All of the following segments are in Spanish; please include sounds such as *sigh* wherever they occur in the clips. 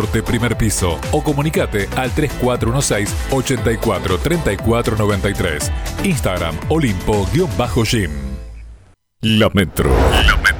Norte, primer piso, o comunicate al 3416-843493. Instagram Olimpo-Gym. La Metro. La Metro.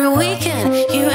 on weekend. You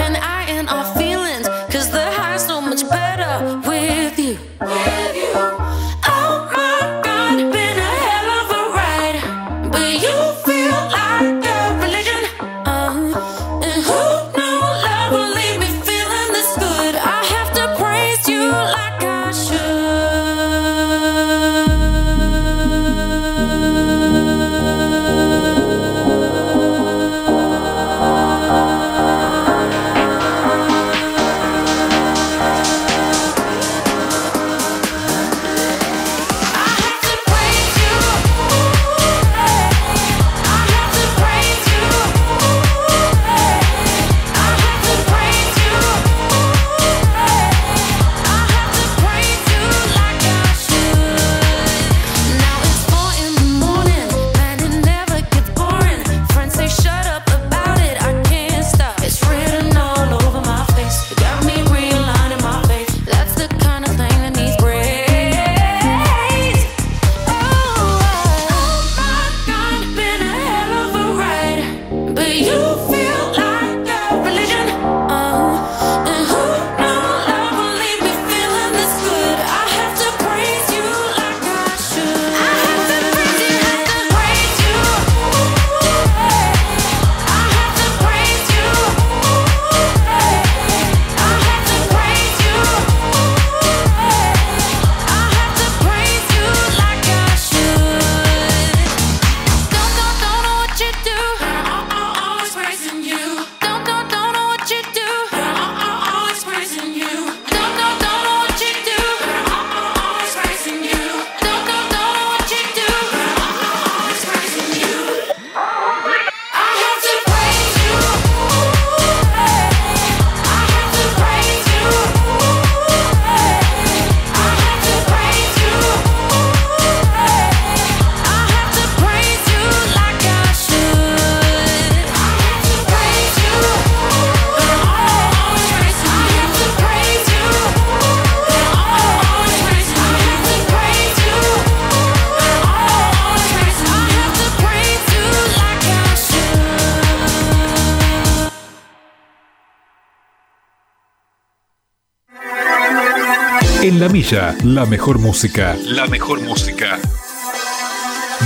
Camilla, la mejor música, la mejor música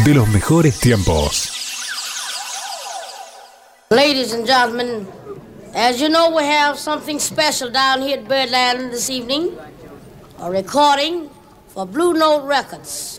de los mejores tiempos. Ladies and gentlemen, as you know, we have something special down here at Birdland this evening. A recording for Blue Note Records.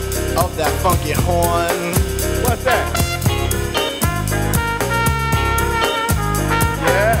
of that funky horn. What's that? Yeah.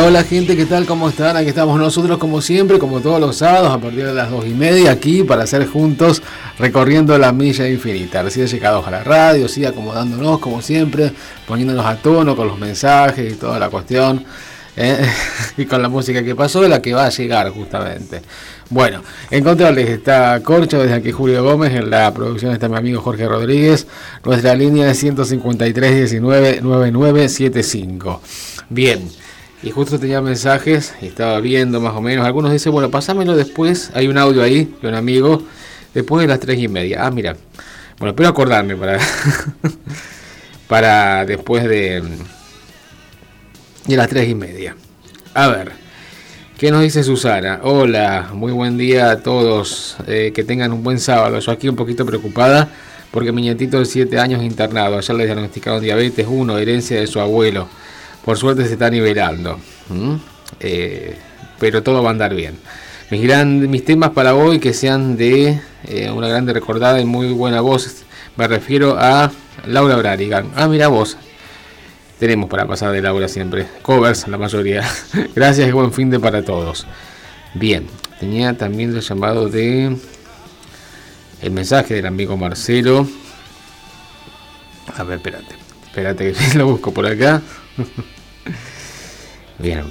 Hola, gente, ¿qué tal? ¿Cómo están? Aquí estamos nosotros como siempre, como todos los sábados a partir de las dos y media aquí para hacer juntos recorriendo la milla infinita. Recién llegados a la radio, sí, acomodándonos como siempre, poniéndonos a tono con los mensajes y toda la cuestión. ¿eh? *laughs* y con la música que pasó, la que va a llegar justamente. Bueno, en está Corcho, desde aquí Julio Gómez, en la producción está mi amigo Jorge Rodríguez, nuestra línea es 153 19 9975. Bien. Y justo tenía mensajes, estaba viendo más o menos. Algunos dicen, bueno, pásamelo después. Hay un audio ahí de un amigo. Después de las tres y media. Ah, mira. Bueno, espero acordarme para. *laughs* para después de. De las tres y media. A ver. ¿Qué nos dice Susana? Hola, muy buen día a todos. eh, que tengan un buen sábado. Yo aquí un poquito preocupada porque mi nietito de 7 años internado. Ayer le diagnosticaron diabetes 1, herencia de su abuelo. Por suerte se está nivelando. Eh, pero todo va a andar bien. Mis, gran- mis temas para hoy que sean de eh, una grande recordada y muy buena voz. Me refiero a Laura Branigan. Ah, mira vos. Tenemos para pasar de Laura siempre. Covers, la mayoría. *laughs* Gracias y buen fin de para todos. Bien. Tenía también el llamado de el mensaje del amigo Marcelo. A ver, espérate. Espérate que *laughs* lo busco por acá. *laughs* Bien.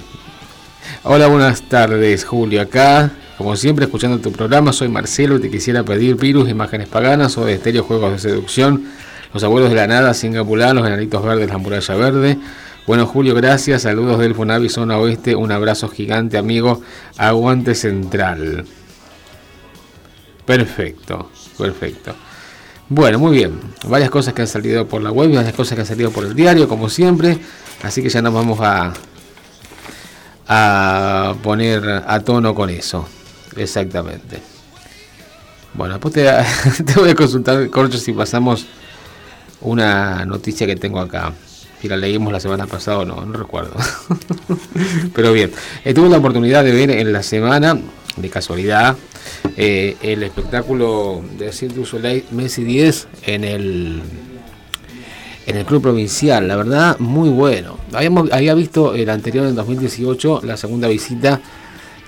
Hola, buenas tardes, Julio. Acá, como siempre, escuchando tu programa, soy Marcelo. Te quisiera pedir virus, imágenes paganas o de estéreo juegos de seducción. Los abuelos de la nada, Singapurán, los enanitos verdes, la muralla verde. Bueno, Julio, gracias. Saludos del Fonavi Zona Oeste. Un abrazo gigante, amigo. Aguante Central. Perfecto, perfecto. Bueno, muy bien. Varias cosas que han salido por la web, varias cosas que han salido por el diario, como siempre. Así que ya nos vamos a, a poner a tono con eso. Exactamente. Bueno, después *laughs* te, voy a consultar, Corcho, si pasamos una noticia que tengo acá. Si la leímos la semana pasada o no, no recuerdo. *laughs* Pero bien, eh, tuve la oportunidad de ver en la semana, de casualidad, eh, el espectáculo de Cirque du Soleil Messi 10 en el en el club provincial, la verdad muy bueno. Habíamos, había visto el anterior en 2018, la segunda visita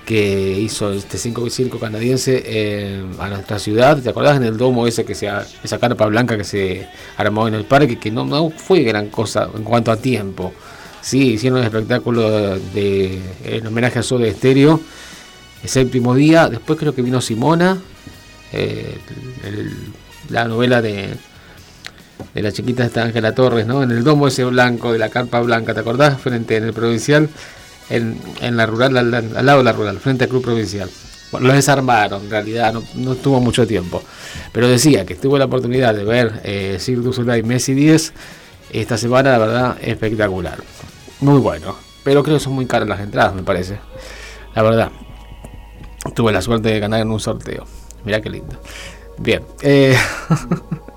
que hizo este 5 circo canadiense eh, a nuestra ciudad. ¿Te acordás en el domo ese que se esa carpa blanca que se armó en el parque? Que no, fue gran cosa en cuanto a tiempo. Sí, hicieron un espectáculo de, en homenaje a Soda Estéreo el séptimo día. Después creo que vino Simona, eh, el- la novela de, de la chiquita esta Ángela Torres, ¿no? En el domo ese blanco de la carpa blanca, ¿te acordás? Frente en el provincial, en, en la rural, al, al lado de la rural, frente al club provincial. Bueno, lo desarmaron, en realidad, no, no tuvo mucho tiempo. Pero decía que tuve la oportunidad de ver eh, Cirque du Messi 10 esta semana, la verdad, espectacular. Muy bueno. Pero creo que son muy caras las entradas, me parece. La verdad. Tuve la suerte de ganar en un sorteo. Mirá qué lindo. Bien. eh,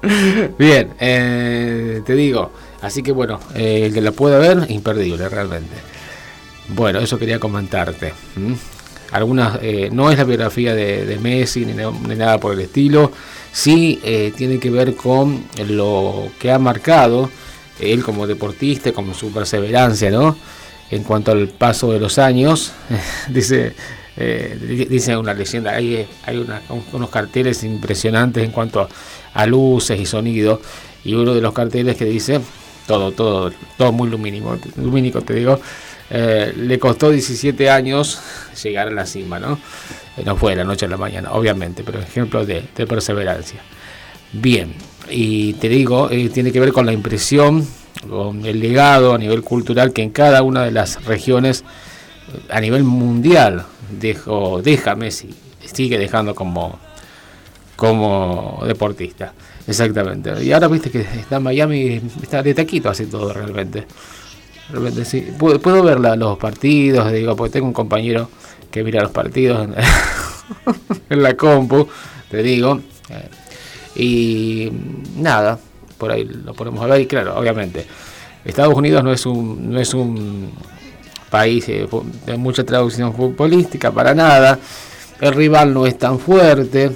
*laughs* bien. eh, te digo. Así que bueno, eh, el que la pueda ver, imperdible realmente. Bueno, eso quería comentarte. Algunas, eh, no es la biografía de, Messi ni, ni nada por el estilo. Sí tiene que ver con lo que ha marcado él como deportista, como su perseverancia, ¿no? En cuanto al paso de los años, *laughs* dice, eh, di- dice una leyenda, hay, hay unos carteles impresionantes en cuanto a, luces y sonido, y uno de los carteles que dice, todo, todo, todo muy lumínico, lumínico te digo, eh, le costó 17 años llegar a la cima, ¿no? Eh, No fue de la noche a la mañana, obviamente, pero ejemplo de, perseverancia. Bien, y te digo, eh, tiene que ver con la impresión, con el legado a nivel cultural que en cada una de las regiones a nivel mundial dejó, deja Messi, sigue dejando como, como deportista. Exactamente. Y ahora viste que está en Miami, está de taquito así todo realmente. Realmente sí. Puedo, puedo ver los partidos, digo, porque tengo un compañero que mira los partidos en, *laughs* en la compu, te digo. eh, y nada, por ahí lo podemos ver. Y claro, obviamente, Estados Unidos no es un, no es un país eh, mucha traducción futbolística para nada. El rival no es tan fuerte.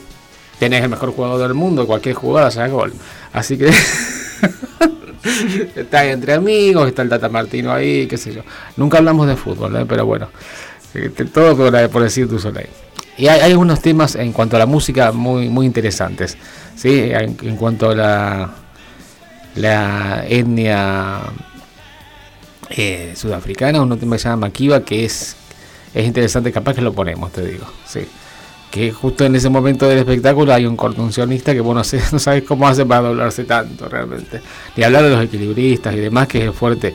Tenés el mejor jugador del mundo, cualquier jugada sea gol. Así que *laughs* está entre amigos, está el Tata Martino ahí, qué sé yo. Nunca hablamos de fútbol, ¿eh? pero bueno, eh, te- todo por, decir tu soleil. Y hay, hay algunos temas en cuanto a la música muy, muy interesantes. ¿sí? En, cuanto a la etnia eh, sudafricana, un tema que se llama que es, es interesante, capaz que lo ponemos, te digo. Sí. Que justo en ese momento del espectáculo hay un contorsionista que vos *laughs* no, sabes cómo hace para doblarse tanto realmente. Ni hablar de los equilibristas y demás, que es fuerte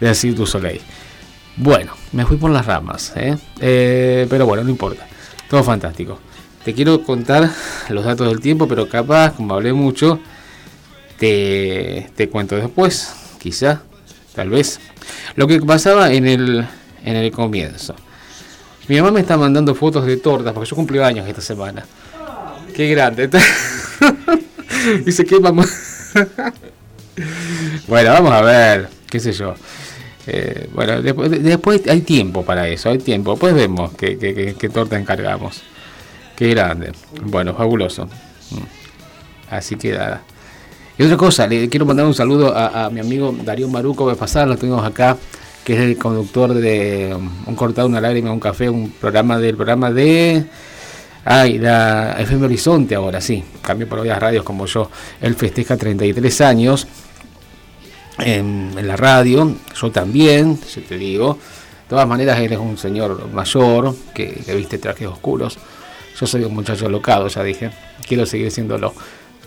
de Cirque du Soleil. Bueno, me fui por las ramas, ¿eh? Eh, pero bueno, no importa. Todo fantástico. Te quiero contar los datos del tiempo, pero capaz, como hablé mucho, te, te cuento después, quizá, tal vez. Lo que pasaba en el, en el comienzo. Mi mamá me está mandando fotos de tortas, porque yo cumplí años esta semana. Qué grande. *laughs* Dice que vamos. *laughs* bueno, vamos a ver, qué sé yo. Eh, bueno, después, hay tiempo para eso, hay tiempo. Después vemos qué torta encargamos. Qué grande. Bueno, fabuloso. Mm. Así que nada. Y otra cosa, le quiero mandar un saludo a, mi amigo Darío Maruco de pasada, lo tuvimos acá, que es el conductor de um, Un cortado, una lágrima, un café, un programa del programa de... Ay, la FM Horizonte ahora, sí, cambió por varias radios como yo. Él festeja 33 años en, la radio, yo también, yo te digo. De todas maneras, él es un señor mayor que, que viste trajes oscuros. Yo soy un muchacho locado, ya dije. Quiero seguir siéndolo.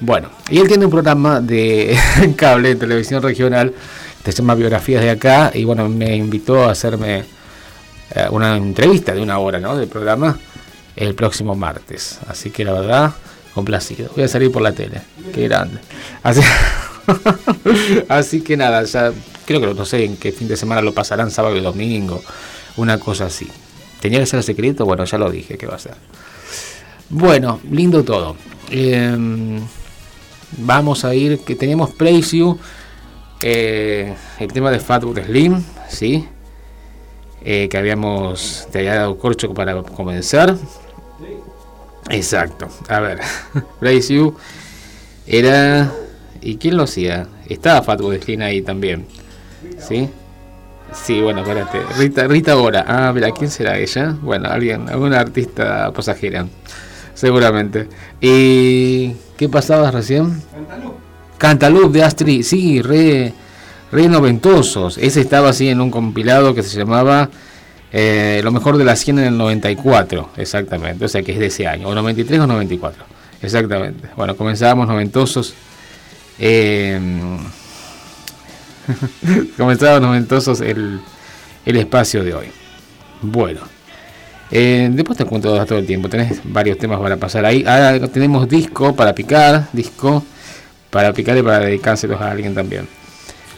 Bueno, y él tiene un programa de *laughs* cable, televisión regional, que se llama Biografías de Acá. Y bueno, me invitó a hacerme eh, una entrevista de una hora, ¿no? Del programa el próximo martes. Así que la verdad, complacido. Voy a salir por la tele. Qué grande. Así, *laughs* así que nada, ya creo que no sé en qué fin de semana lo pasarán, sábado y domingo. Una cosa así. ¿Tenía que ser secreto? Bueno, ya lo dije que va a ser. Bueno, lindo todo. Eh, vamos a ir, que tenemos Place eh, el tema de Fatwood Slim, ¿sí? Eh, que habíamos, te había dado corcho para comenzar. Exacto, a ver, *laughs* You era... ¿Y quién lo hacía? Estaba Fatwood Slim ahí también, ¿sí? Sí, bueno, espérate. Rita, Rita Ora. Ah, mira, ¿quién será ella? Bueno, alguien, alguna artista pasajera. Seguramente. ¿Y qué pasaba recién? Cantalup. Cantalup de Astrid. Sí, re, re noventosos. Ese estaba así en un compilado que se llamaba eh, Lo mejor de la 100 en el 94. Exactamente. O sea que es de ese año. O 93 o 94. Exactamente. Bueno, comenzábamos noventosos. Eh, *laughs* comenzábamos noventosos el, el espacio de hoy. Bueno. Eh, después te cuento todo el tiempo. Tenés varios temas para pasar ahí. Ahora tenemos disco para picar. Disco para picar y para dedicárselos a alguien también.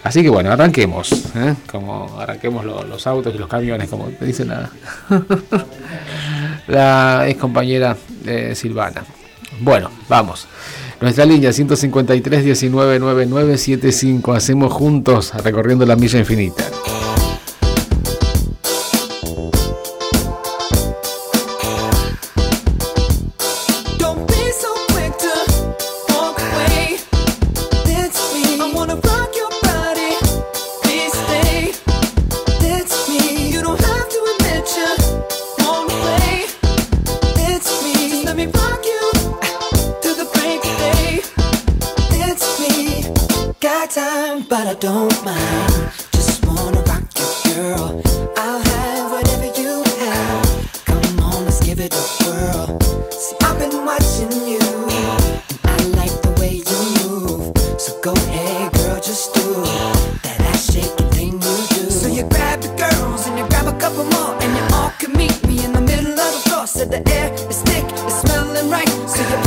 Así que bueno, arranquemos. ¿eh? Como arranquemos lo- los autos y los camiones, como te dice la, *laughs* la ex compañera eh, Silvana. Bueno, vamos. Nuestra línea 153 19 9975. Hacemos juntos recorriendo la milla infinita. Smelling right. So you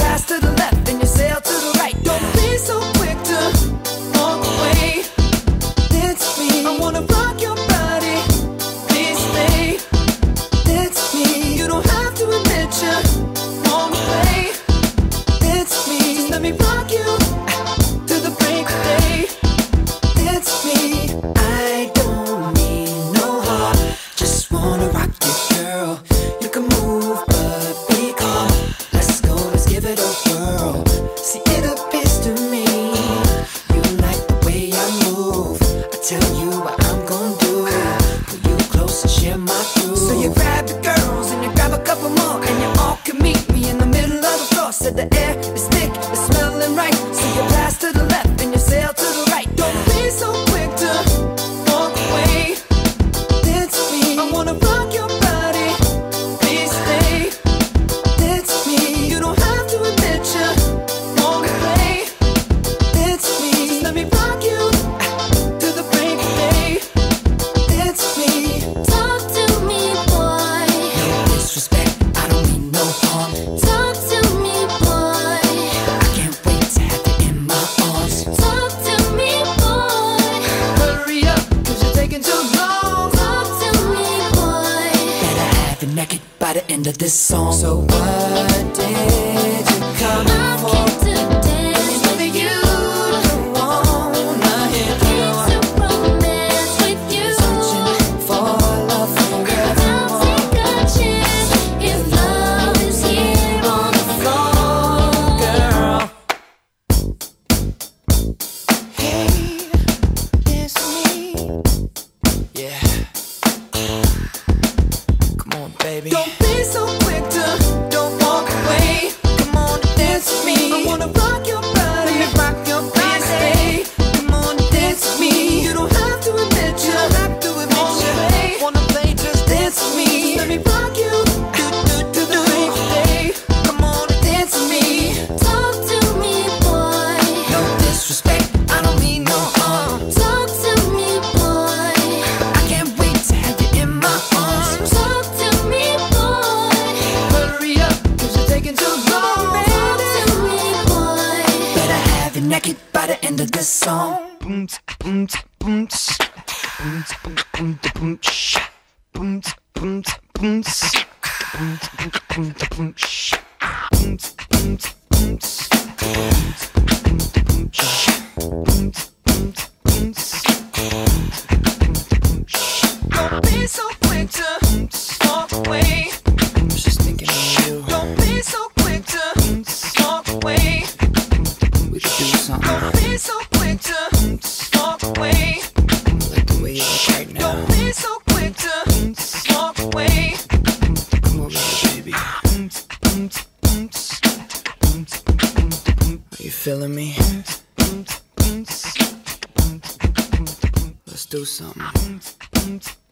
something.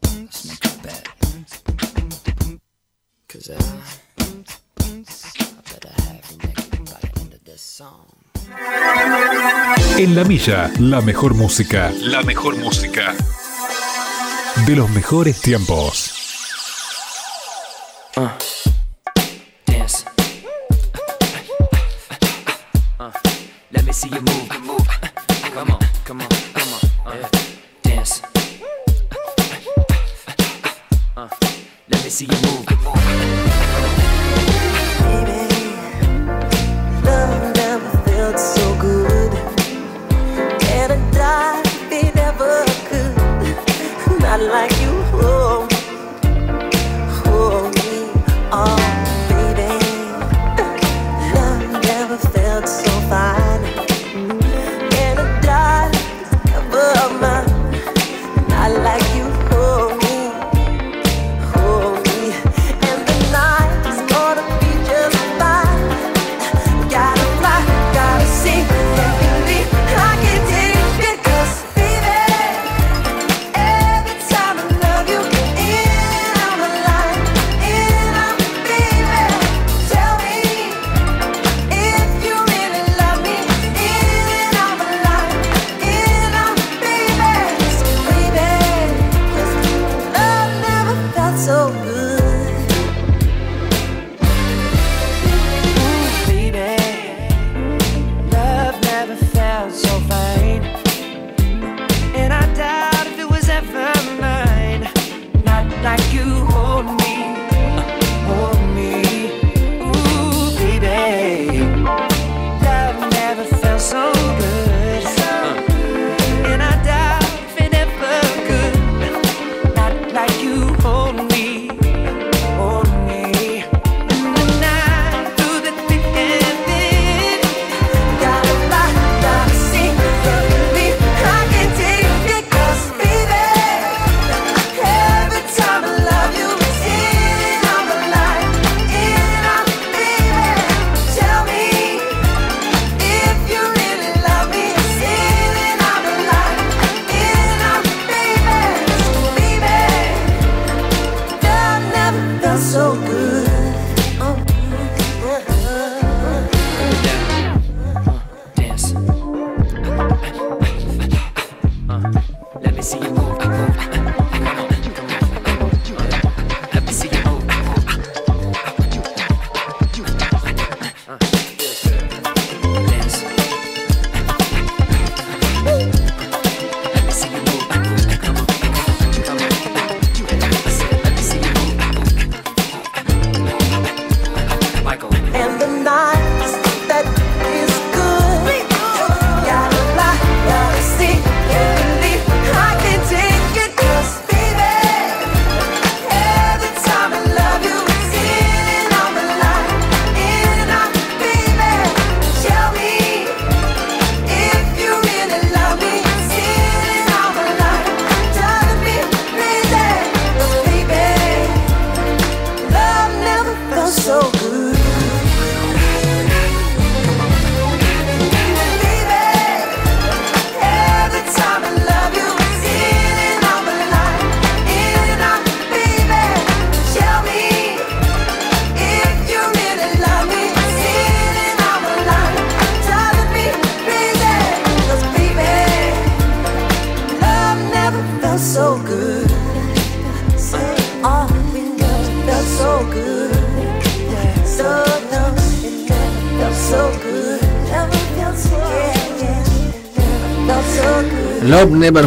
Let's make a bet. Cause uh, I better have you naked by the end of this song. En la milla, la mejor música. La mejor música. De los mejores tiempos. Dance. Uh, let me see you move. move. Come on, come on, come on. Yeah. Dance. Uh, let me see you move. Never felt so good. And I die if it ever could. Not like you.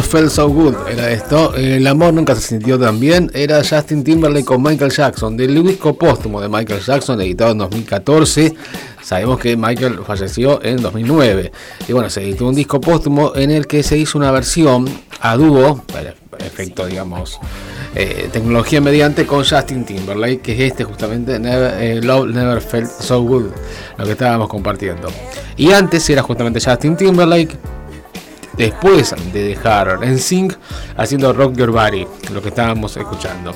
Felt So Good era esto. El amor nunca se sintió tan bien. Era Justin Timberlake con Michael Jackson, del disco póstumo de Michael Jackson, editado en 2014. Sabemos que Michael falleció en 2009. Y bueno, se editó un disco póstumo en el que se hizo una versión a dúo, efecto, digamos, eh, tecnología mediante, con Justin Timberlake, que es este justamente, eh, Love Never Felt So Good, lo que estábamos compartiendo. Y antes era justamente Justin Timberlake después de dejar en Sync haciendo Rock Your Body, lo que estábamos escuchando.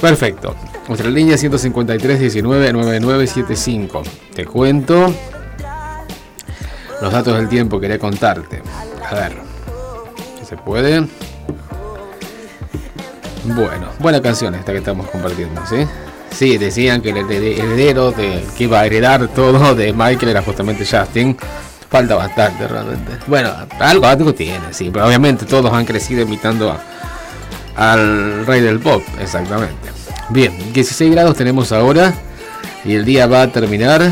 Perfecto. Nuestra línea 153 19 9975. Te cuento los datos del tiempo que quería contarte. A ver. si ¿Se puede? Bueno, buena canción esta que estamos compartiendo, ¿sí? Sí, decían que el hered- heredero de, que iba a heredar todo de Michael era justamente Justin. Falta bastante realmente. Bueno, algo, algo tiene, sí, pero obviamente todos han crecido imitando a- al rey del pop, exactamente. Bien, 16 grados tenemos ahora y el día va a terminar,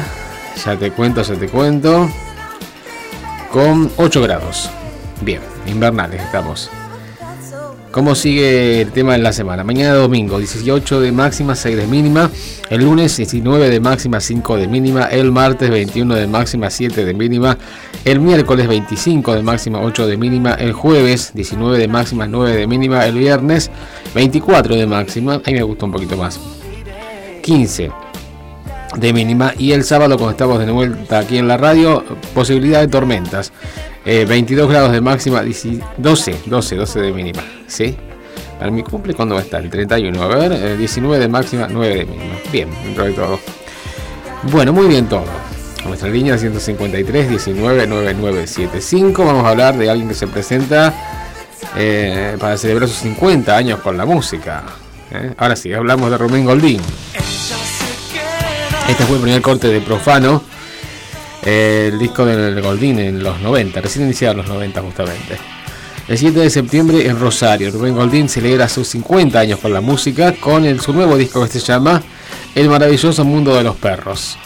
ya te cuento, ya te cuento, con 8 grados. Bien, invernales estamos. ¿Cómo sigue el tema de la semana? Mañana domingo, 18 de máxima, 6 de mínima. El lunes, 19 de máxima, 5 de mínima. El martes, 21 de máxima, 7 de mínima. El miércoles, 25 de máxima, 8 de mínima. El jueves, 19 de máxima, 9 de mínima. El viernes, 24 de máxima. Ahí me gusta un poquito más. 15 de mínima. Y el sábado, cuando estamos de vuelta aquí en la radio, posibilidad de tormentas. Eh, 22 grados de máxima, 10 12, 12, 12 de mínima. ¿Sí? Para mi cumple, ¿cuándo va a estar? El 31. A ver, eh, 19 de máxima, 9 de mínima. Bien, dentro de todo. Bueno, muy bien todo. Nuestra línea 153 19 9975. Vamos a hablar de alguien que se presenta eh, para celebrar sus 50 años con la música. ¿eh? Ahora sí, hablamos de Rubén Goldín. Este fue el primer corte de Profano, el disco del Goldín en los 90, recién iniciado en los 90 justamente. El 7 de septiembre en Rosario, Rubén Goldín celebra sus 50 años con la música con su nuevo disco que se llama El maravilloso mundo de los perros.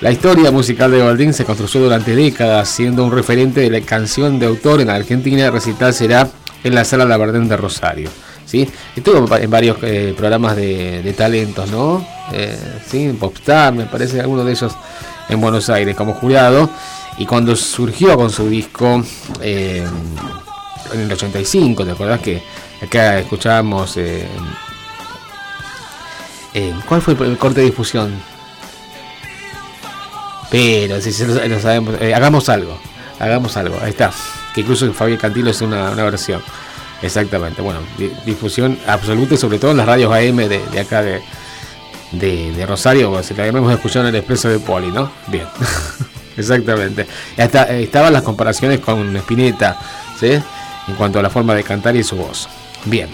La historia musical de Goldín se construyó durante décadas, siendo un referente de la canción de autor en la Argentina. El recital será en la sala Labardén de Rosario. ¿sí? Estuvo en varios eh, programas de, talentos, ¿no? Eh, Popstar, me parece, alguno de ellos en Buenos Aires como jurado. Y cuando surgió con su disco eh, en el 85, ¿te acordás que acá escuchábamos... eh, eh, ¿Cuál fue el corte de difusión? Pero si lo, lo sabemos, eh, hagamos algo, hagamos algo, ahí está. Que incluso Fabián Cantilo es una, versión. Exactamente, bueno, di- difusión absoluta y sobre todo en las radios AM de acá de, de, de Rosario, o si la hemos escuchado en el expreso de Poli, ¿no? Bien, *laughs* exactamente. Eh, estaban las comparaciones con Spinetta, ¿sí? En cuanto a la forma de cantar y su voz. Bien.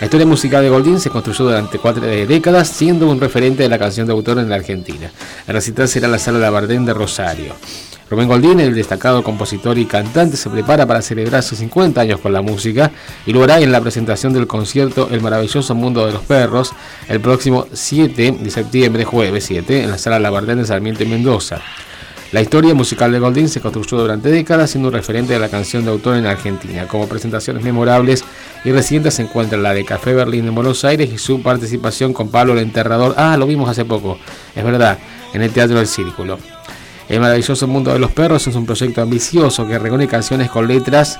La historia musical de Goldín se construyó durante cuatro eh, décadas, siendo un referente de la canción de autor en la Argentina. El recital será la sala Labardén de Rosario. Rubén Goldín, el destacado compositor y cantante, se prepara para celebrar sus 50 años con la música y lo hará en la presentación del concierto El maravilloso mundo de los perros el próximo 7 de septiembre, jueves 7, en la sala Labardén de Sarmiento y Mendoza. La historia musical de Goldín se construyó durante décadas siendo un referente de la canción de autor en Argentina. Como presentaciones memorables y recientes se encuentran la de Café Berlín en Buenos Aires y su participación con Pablo el Enterrador. Ah, lo vimos hace poco, es verdad, en el Teatro del Círculo. El maravilloso mundo de los perros es un proyecto ambicioso que reúne canciones con letras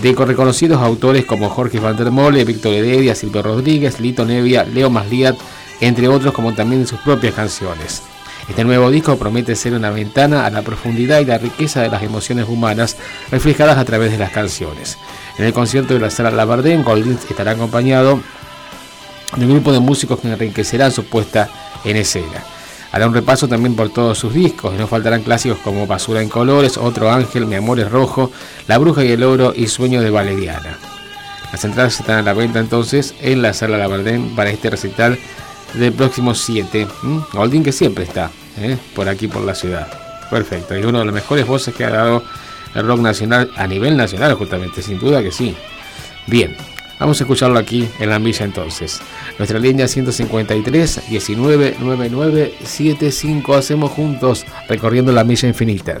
de reconocidos autores como Jorge Van der Mole, Víctor Heredia, Silvio Rodríguez, Lito Nevia, Leo Masliat, entre otros, como también sus propias canciones. Este nuevo disco promete ser una ventana a la profundidad y la riqueza de las emociones humanas reflejadas a través de las canciones. En el concierto de la sala Labardén, Goldín estará acompañado de un grupo de músicos que enriquecerán su puesta en escena. Hará un repaso también por todos sus discos, no faltarán clásicos como Basura en Colores, Otro Ángel, Mi Amor es Rojo, La Bruja y el Oro y Sueño de Valeriana. Las entradas están a la venta entonces en la sala Labardén para este recital del próximo 7. ¿m? Goldín que siempre está ¿eh? por aquí por la ciudad. Perfecto, y uno de los mejores voces que ha dado el rock nacional a nivel nacional justamente, sin duda que sí. Bien, vamos a escucharlo aquí en la milla entonces. Nuestra línea 153 19 99 75 hacemos juntos recorriendo la milla infinita.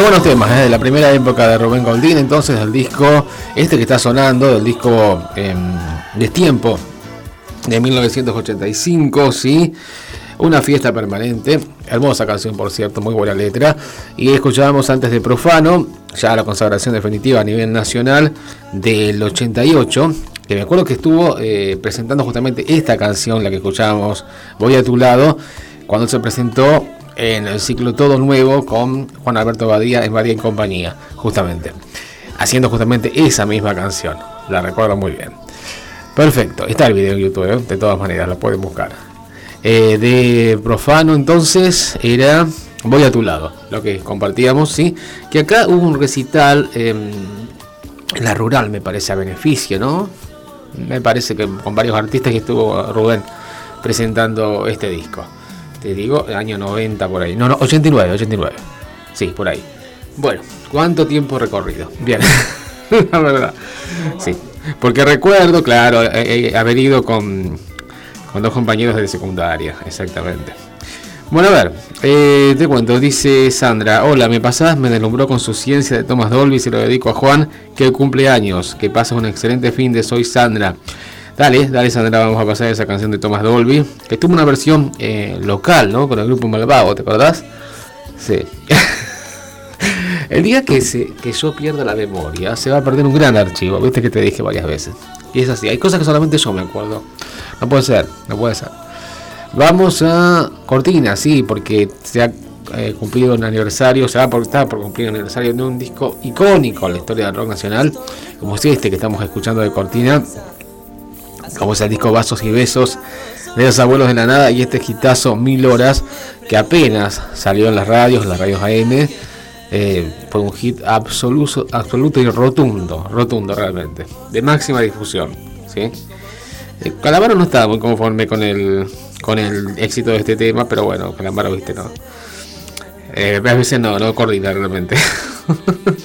Buenos temas, ¿eh? de la primera época de Rubén Goldín, entonces el disco, este que está sonando, el disco eh, Destiempo de 1985, ¿sí? Una fiesta permanente, hermosa canción por cierto, muy buena letra. Y escuchábamos antes de Profano, ya la consagración definitiva a nivel nacional del 88, que me acuerdo que estuvo eh, presentando justamente esta canción, la que escuchábamos, Voy a tu lado, cuando se presentó en el ciclo Todo Nuevo con Juan Alberto Badía en Badía en compañía, justamente. Haciendo justamente esa misma canción. La recuerdo muy bien. Perfecto, está el video en YouTube, ¿eh? de todas maneras, lo pueden buscar. Eh, de Profano entonces era Voy a tu lado, lo que compartíamos, ¿sí? Que acá hubo un recital eh, en la rural, me parece, a beneficio, ¿no? Me parece que con varios artistas que estuvo Rubén presentando este disco. Te digo, año 90 por ahí. No, no, 89, 89. Sí, por ahí. Bueno, ¿cuánto tiempo recorrido? Bien, *laughs* la verdad. Sí, porque recuerdo, claro, eh, eh, haber ido con, con dos compañeros de secundaria, exactamente. Bueno, a ver, eh, te cuento, dice Sandra, hola, me pasás, me deslumbró con su ciencia de Thomas Dolby, se lo dedico a Juan, que cumple años, que pases un excelente fin de Soy Sandra. Dale, dale Sandra, vamos a pasar esa canción de Thomas Dolby, que tuvo una versión eh, local, ¿no? Con el grupo Malvado, ¿te acordás? Sí. *laughs* el día que, se, yo pierda la memoria, se va a perder un gran archivo, viste que te dije varias veces. Y es así, hay cosas que solamente yo me acuerdo. No puede ser, no puede ser. Vamos a Cortina, sí, porque se ha eh, cumplido un aniversario, se va por, por cumplir un aniversario de un disco icónico en la historia del rock nacional, como es este que estamos escuchando de Cortina, como es el disco Vasos y Besos de los Abuelos de la Nada y este hitazo Mil Horas, que apenas salió en las radios, en las radios AM, eh, fue un hit absoluto, absoluto y rotundo, rotundo realmente, de máxima difusión, ¿sí? Eh, Calamaro no estaba muy conforme con el, con el éxito de este tema, pero bueno, Calamaro, viste, no. Eh, a veces no, no coordina realmente.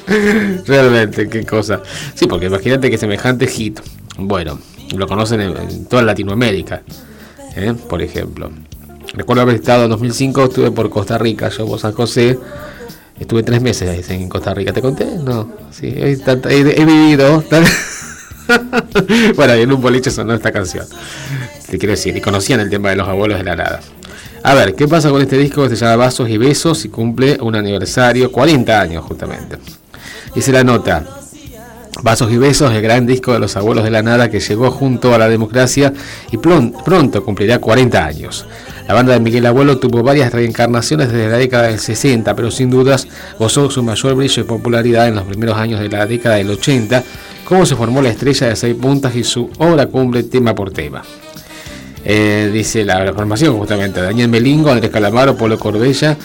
*laughs* realmente, qué cosa. Sí, porque imagínate que semejante hit, bueno, lo conocen en, toda Latinoamérica, ¿eh? por ejemplo. Recuerdo haber estado en 2005, estuve por Costa Rica, yo por San José. Estuve tres meses en Costa Rica, ¿te conté? No, sí, he, he- vivido. *laughs* bueno, en un boliche sonó esta canción. Te quiero decir, y conocían el tema de los abuelos de la nada. A ver, ¿qué pasa con este disco que se llama Vasos y Besos y cumple un aniversario, 40 años justamente? Dice la nota, Vasos y Besos, el gran disco de los abuelos de la nada que llegó junto a la democracia y pronto cumplirá 40 años. La banda de Miguel Abuelo tuvo varias reencarnaciones desde la década del 60, pero sin dudas gozó su mayor brillo y popularidad en los primeros años de la década del 80, como se formó la estrella de seis puntas y su obra cumple tema por tema. Eh, dice la, la formación justamente, Daniel Melingo, Andrés Calamaro, Polo Corbella,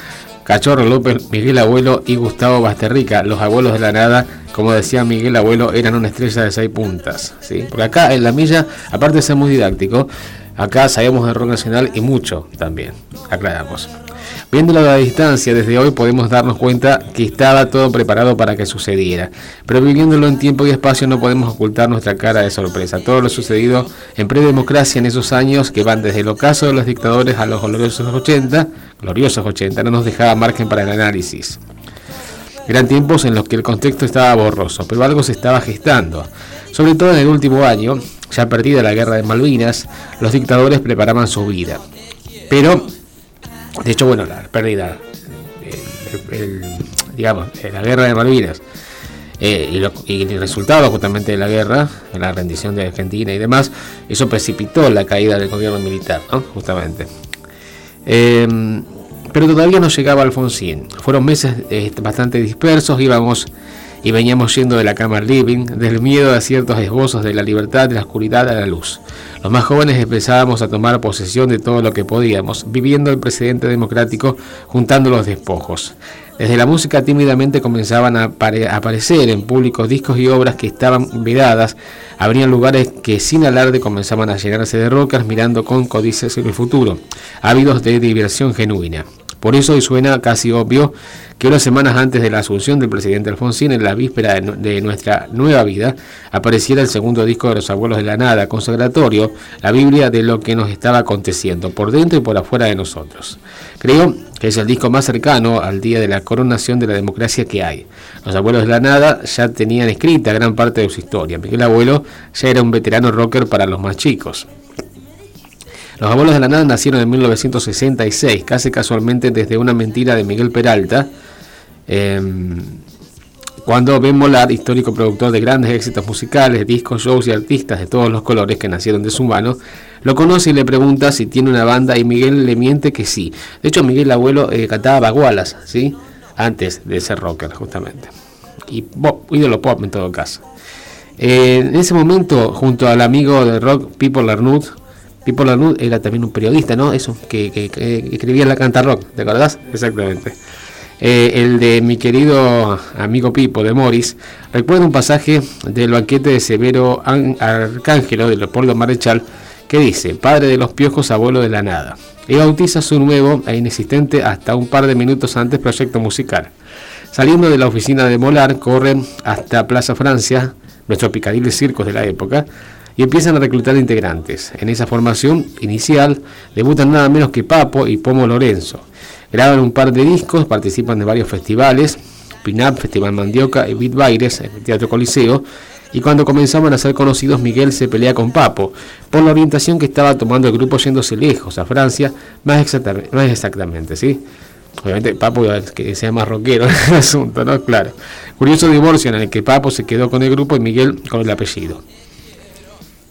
Cachorro López, Miguel Abuelo y Gustavo Basterrica, los abuelos de la nada, como decía Miguel Abuelo, eran una estrella de seis puntas. ¿sí? Porque acá en la milla, aparte de ser muy didáctico, acá sabemos de rock nacional y mucho también, aclaramos. Viéndolo a la distancia, desde hoy podemos darnos cuenta que estaba todo preparado para que sucediera. Pero viviéndolo en tiempo y espacio no podemos ocultar nuestra cara de sorpresa. Todo lo sucedido en predemocracia en esos años que van desde el ocaso de los dictadores a los gloriosos 80, gloriosos 80, no nos dejaba margen para el análisis. Eran tiempos en los que el contexto estaba borroso, pero algo se estaba gestando. Sobre todo en el último año, ya perdida la guerra de Malvinas, los dictadores preparaban su vida. Pero, de hecho, bueno, la pérdida, digamos, la guerra de Malvinas eh, y, lo- y el resultado justamente de la guerra, la rendición de Argentina y demás, eso precipitó la caída del gobierno militar, ¿no? Justamente. Eh, pero todavía no llegaba Alfonsín. Fueron meses eh, bastante dispersos, íbamos y veníamos yendo de la cama living, del miedo a ciertos esbozos de la libertad, de la oscuridad a la luz. Los más jóvenes empezábamos a tomar posesión de todo lo que podíamos, viviendo el precedente democrático, juntando los despojos. Desde la música tímidamente comenzaban a apare- a aparecer en públicos discos y obras que estaban vedadas, habrían lugares que sin alarde comenzaban a llenarse de rocas mirando con codicias en el futuro, ávidos de diversión genuina. Por eso hoy suena casi obvio que unas semanas antes de la asunción del presidente Alfonsín, en la víspera de, de nuestra nueva vida, apareciera el segundo disco de Los Abuelos de la Nada, consagratorio, la Biblia de lo que nos estaba aconteciendo, por dentro y por afuera de nosotros. Creo que es el disco más cercano al día de la coronación de la democracia que hay. Los Abuelos de la Nada ya tenían escrita gran parte de su historia. Miguel Abuelo ya era un veterano rocker para los más chicos. Los abuelos de la nada nacieron en 1966, casi casualmente desde una mentira de Miguel Peralta, eh, cuando Ben Molar, histórico productor de grandes éxitos musicales, discos, shows y artistas de todos los colores que nacieron de su mano, lo conoce y le pregunta si tiene una banda y Miguel le miente que sí. De hecho, Miguel Abuelo eh, cantaba bagualas, ¿sí? Antes de ser rocker, justamente. Y pop, ídolo pop en todo caso. Eh, en ese momento, junto al amigo de rock Pipo Larnud, Pipo Larnud era también un periodista, ¿no? Eso, que, que- que escribía la canta rock, ¿te acordás? Exactamente. Eh, el de mi querido amigo Pipo de Morris, recuerda un pasaje del banquete de Severo An- Arcángelo de Leopoldo Marechal que dice, padre de los piojos, abuelo de la nada. Y bautiza su nuevo e inexistente hasta un par de minutos antes proyecto musical. Saliendo de la oficina de Molar, corren hasta Plaza Francia, nuestro picadilly circos de la época, y empiezan a reclutar integrantes. En esa formación inicial debutan nada menos que Papo y Pomo Lorenzo. Graban un par de discos, participan de varios festivales, Pinap, Festival Mandioca y Beat Baires, el Teatro Coliseo, y cuando comenzaban a ser conocidos Miguel se pelea con Papo, por la orientación que estaba tomando el grupo yéndose lejos, a Francia, más, exactamente, exactamente, ¿sí? Obviamente Papo que sea más rockero en *laughs* el asunto, ¿no? Claro. Curioso divorcio en el que Papo se quedó con el grupo y Miguel con el apellido.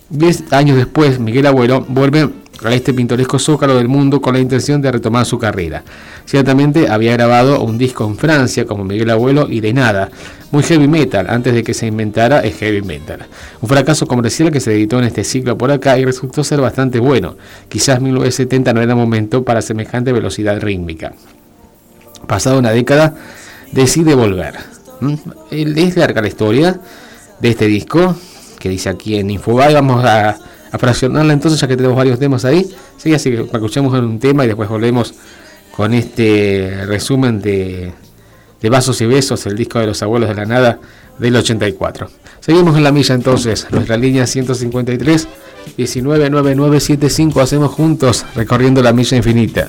Diez años después, Miguel Abuelo vuelve a este pintoresco zócalo del mundo con la intención de retomar su carrera. Ciertamente había grabado un disco en Francia como Miguel Abuelo y de nada, muy heavy metal, antes de que se inventara el heavy metal. Un fracaso comercial que se editó en este ciclo por acá y resultó ser bastante bueno. Quizás 1970 no era momento para semejante velocidad rítmica. Pasada una década, decide volver. ¿Mm? Es larga la historia de este disco, que dice aquí en Infobae. Vamos a, a fraccionarla entonces, ya que tenemos varios temas ahí. Sí, así que escuchemos en un tema y después volvemos con este resumen de, de Vasos y Besos, el disco de los abuelos de la nada del 84. Seguimos en la milla entonces, nuestra línea 153 199975 hacemos juntos recorriendo la milla infinita.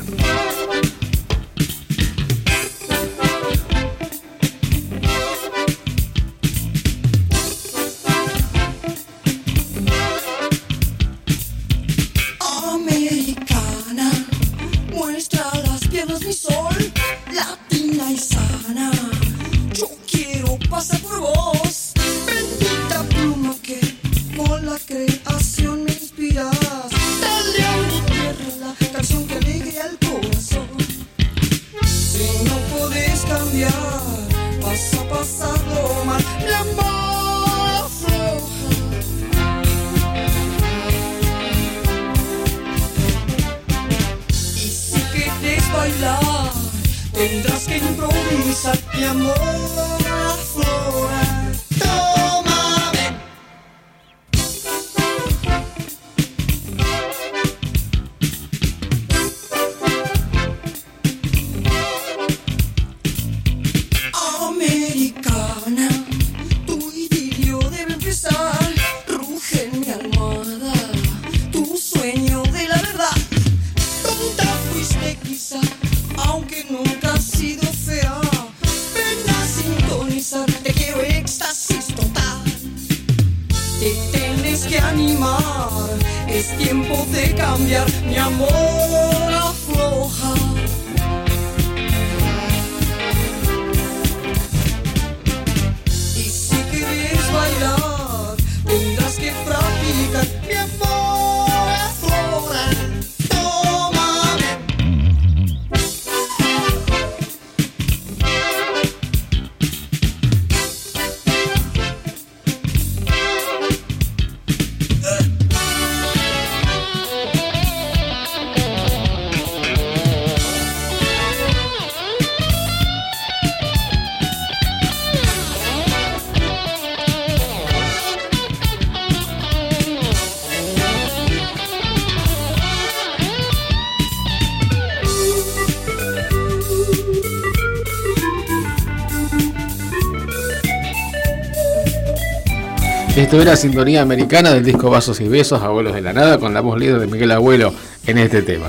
Esto era Sintonía Americana del disco Vasos y Besos, Abuelos de la Nada, con la voz líder de Miguel Abuelo en este tema.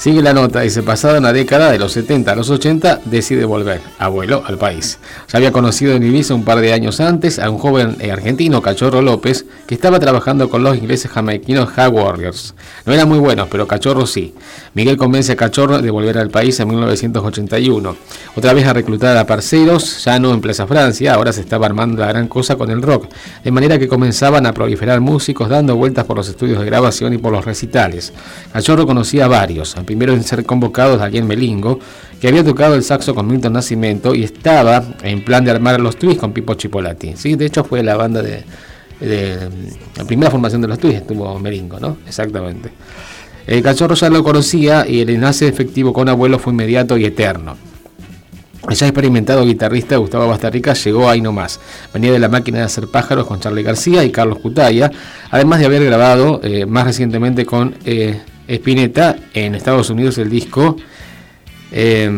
Sigue la nota, dice, pasada una década de los 70 a los 80, decide volver, abuelo, al país. Ya había conocido en Ibiza un par de años antes a un joven eh, argentino, Cachorro López, que estaba trabajando con los ingleses jamaiquinos Ha Warriors. No eran muy buenos, pero Cachorro sí. Miguel convence a Cachorro de volver al país en 1981. Otra vez a reclutar a parceros, ya no en Plaza Francia, ahora se estaba armando la gran cosa con el rock, de manera que comenzaban a proliferar músicos dando vueltas por los estudios de grabación y por los recitales. Cachorro conocía a varios, primero en ser convocados Daniel Melingo, que había tocado el saxo con Milton Nascimento y estaba en plan de armar los Twists con Pipo Chipolati. Sí, de hecho fue la banda de, la primera formación de los Twists estuvo Melingo, ¿no? Exactamente. El cachorro ya lo conocía y el enlace efectivo con abuelo fue inmediato y eterno. El ya experimentado guitarrista Gustavo Bastarrica llegó ahí nomás. Venía de la máquina de hacer pájaros con Charlie García y Carlos Cutaya, además de haber grabado eh, más recientemente con eh, Spinetta en Estados Unidos el disco eh,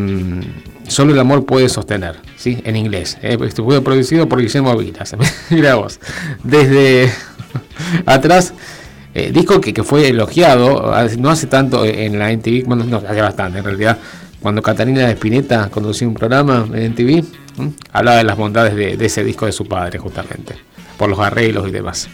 Solo el amor puede sostener, ¿sí? en inglés. Eh, esto fue producido por Guillermo Vilas. *laughs* Mira vos. Desde *laughs* atrás, eh, disco que, que fue elogiado, no hace tanto en la NTV, bueno, no, hace bastante en realidad. Cuando Catalina Spinetta conducía un programa en NTV, hablaba de las bondades de, de ese disco de su padre, justamente, por los arreglos y demás.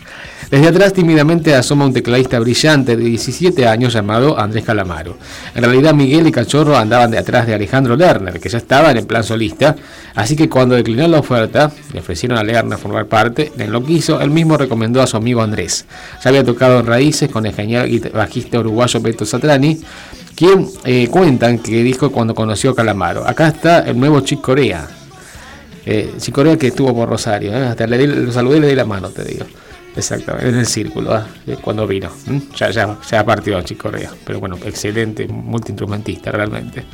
Desde atrás tímidamente asoma un tecladista brillante de 17 años llamado Andrés Calamaro. En realidad Miguel y Cachorro andaban de atrás de Alejandro Lerner, que ya estaba en el plan solista, así que cuando declinó la oferta, le ofrecieron a Lerner formar parte, en lo que hizo, él mismo recomendó a su amigo Andrés. Ya había tocado en Raíces con el genial bajista uruguayo Beto Satrani, quien eh, cuentan que dijo cuando conoció a Calamaro. Acá está el nuevo Chick Corea. Eh, Chick Corea que estuvo por Rosario, ¿eh? hasta le di- lo saludé y le di la mano, te digo. Exactamente, en el círculo, ah, eh, cuando vino. ¿m? Ya, ya, ya partió Chick Corea, pero bueno, excelente, multiinstrumentista realmente.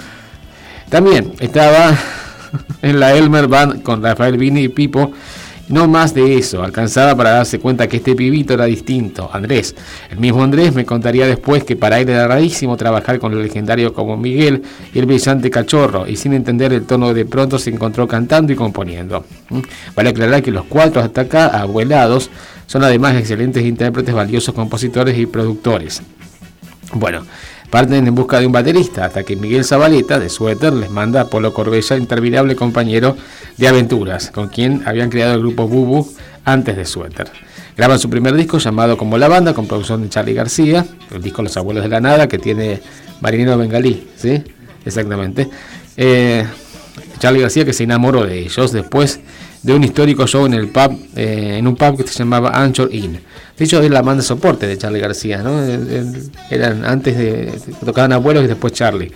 También estaba *laughs* en la Elmer Band con Rafael Vini y Pipo. No más de eso, alcanzaba para darse cuenta que este pibito era distinto, Andrés. El mismo Andrés me contaría después que para él era rarísimo trabajar con el legendario como Miguel y el brillante cachorro, y sin entender el tono de pronto se encontró cantando y componiendo. ¿Mm? Vale aclarar que los cuatro hasta acá, abuelados, son además excelentes intérpretes, valiosos compositores y productores. Bueno, parten en busca de un baterista hasta que Miguel Zabaleta de Suéter les manda a Polo Corbella, interminable compañero de aventuras, con quien habían creado el grupo Bubu antes de Suéter. Graban su primer disco llamado Como la Banda, con producción de Charlie García, el disco Los Abuelos de la Nada, que tiene Marinero Bengalí, ¿sí? Exactamente. Eh, Charlie García que se enamoró de ellos después de un histórico show en el pub, eh, en un pub que se llamaba Anchor Inn. De hecho, era la banda de soporte de Charlie García, ¿no? Eh, eh, Eran antes de tocaban abuelos y después Charlie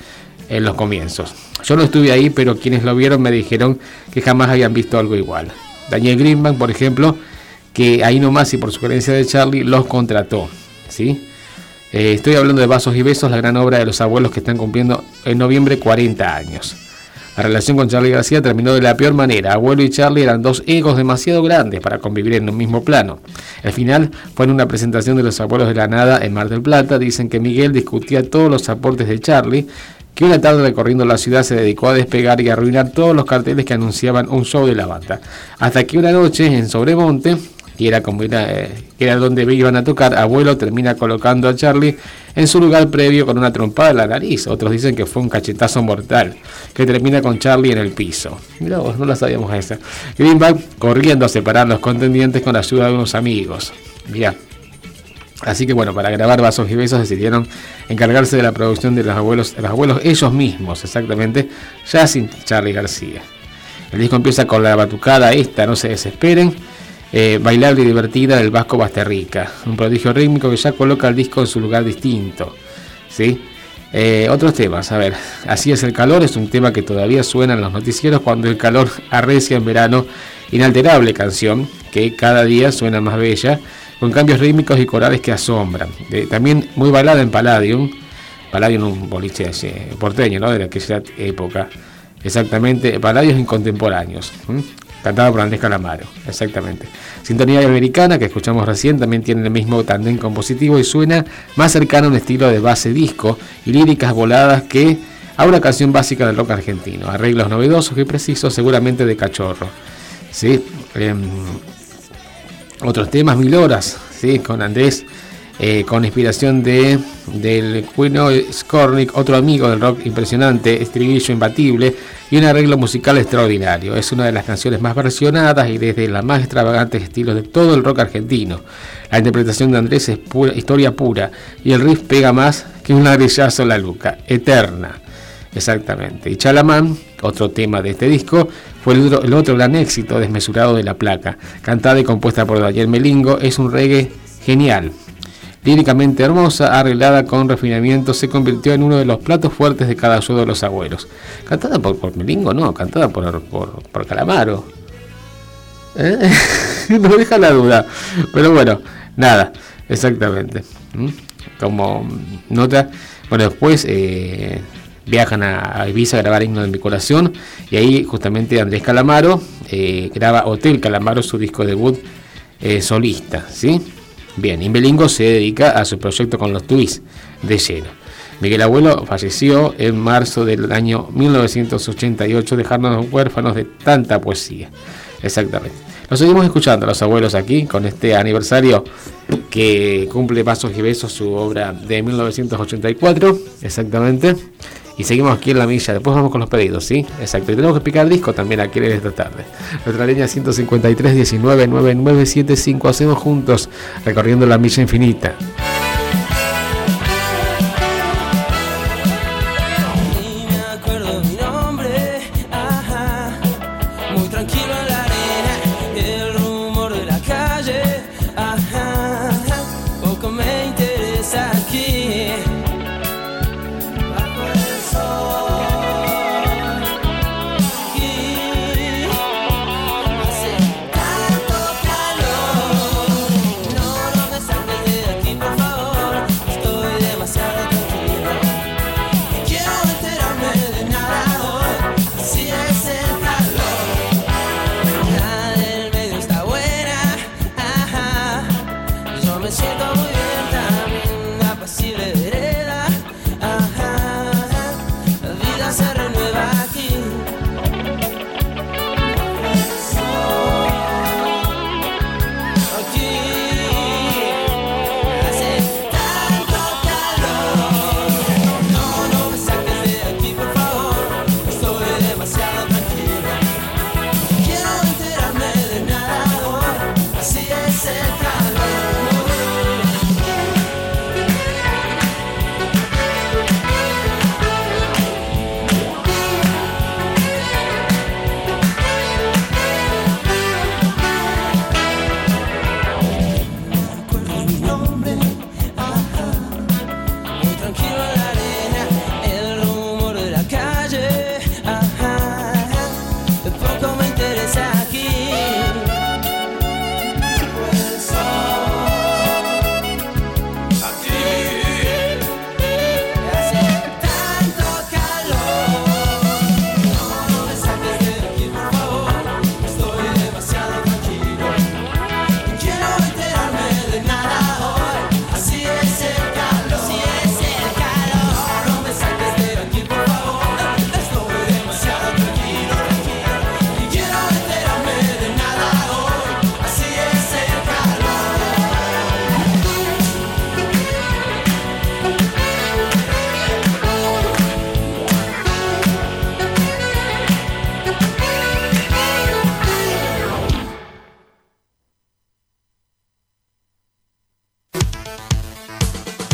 en los comienzos. Yo no estuve ahí, pero quienes lo vieron me dijeron que jamás habían visto algo igual. Daniel Greenbank, por ejemplo, que ahí nomás y por sugerencia de Charlie los contrató, ¿sí? Estoy hablando de Vasos y Besos, la gran obra de los abuelos que están cumpliendo en noviembre 40 años. La relación con Charlie García terminó de la peor manera. Abuelo y Charlie eran dos egos demasiado grandes para convivir en un mismo plano. El final fue en una presentación de los abuelos de la nada en Mar del Plata. Dicen que Miguel discutía todos los aportes de Charlie, que una tarde recorriendo la ciudad se dedicó a despegar y arruinar todos los carteles que anunciaban un show de la banda. Hasta que una noche en Sobremonte, que era como era, eh, era donde iban a tocar, abuelo termina colocando a Charlie en su lugar previo con una trompada en la nariz. Otros dicen que fue un cachetazo mortal, que termina con Charlie en el piso. Mirá vos, no la sabíamos esa. Greenback corriendo a separar los contendientes con la ayuda de unos amigos. Mirá. Así que bueno, para grabar Vasos y Besos decidieron encargarse de la producción de los abuelos, los abuelos ellos mismos, exactamente, ya sin Charlie García. El disco empieza con la batucada esta, no se desesperen, eh, bailable y divertida del Vasco Basterrica, un prodigio rítmico que ya coloca el disco en su lugar distinto. ¿sí? Eh, otros temas, a ver, Así es el calor, es un tema que todavía suena en los noticieros cuando el calor *laughs* arrecia en verano, inalterable canción que cada día suena más bella, con cambios rítmicos y corales que asombran. Eh, también muy bailada en Palladium, Palladium un boliche eh, porteño, ¿no? De aquella época. Exactamente, Palladium contemporáneos. ¿m? Cantada por Andrés Calamaro, exactamente. Sintonía Americana, que escuchamos recién, también tiene el mismo tandem compositivo y suena más cercano a un estilo de base disco y líricas voladas que a una canción básica del rock argentino. Arreglos novedosos y precisos, seguramente de cachorro. ¿sí? Em, otros temas, Mil Horas, ¿sí? con Andrés, eh, con inspiración de del Quino Skornik, otro amigo del rock impresionante, estribillo imbatible y un arreglo musical extraordinario. Es una de las canciones más versionadas y desde las más extravagantes estilos de todo el rock argentino. La interpretación de Andrés es pura, historia pura y el riff pega más que un ladrillazo en la luca, eterna. Exactamente. Y Chalamán, otro tema de este disco, fue el otro, el otro gran éxito desmesurado de la placa. Cantada y compuesta por Daniel Melingo, es un reggae genial. Líricamente hermosa, arreglada con refinamiento, se convirtió en uno de los platos fuertes de cada show de los abuelos. Cantada por, por Melingo, no, cantada por, por, Calamaro. ¿Eh? *laughs* no deja la duda. Pero bueno, nada, exactamente. ¿Mm? Como nota, bueno, después eh, viajan a, a Ibiza a grabar Himno de mi corazón y ahí justamente Andrés Calamaro eh, graba Hotel Calamaro, su disco debut eh, solista, ¿sí? Bien, y Melingo se dedica a su proyecto con los Twists de lleno. Miguel Abuelo falleció en marzo del año 1988, dejándonos huérfanos de tanta poesía. Exactamente. Nos seguimos escuchando a los abuelos aquí con este aniversario que cumple pasos y besos su obra de 1984, exactamente. Y seguimos aquí en la milla. Después vamos con los pedidos, ¿sí? Exacto. Y tenemos que picar disco también aquí en esta tarde. Nuestra línea 153 19 9975. Hacemos juntos recorriendo la milla infinita.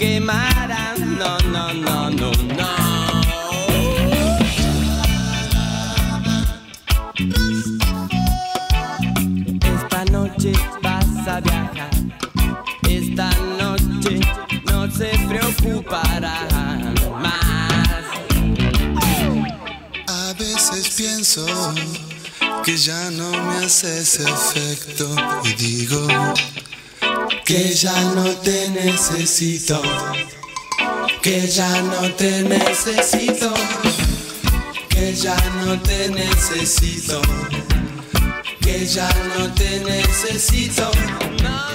Quemarán. No no no no no. Esta noche vas a viajar. Esta noche no se preocuparán más. A veces pienso que ya no me haces efecto y digo que ya no te necesito, que ya no te necesito, que ya no te necesito, que ya no te necesito. No,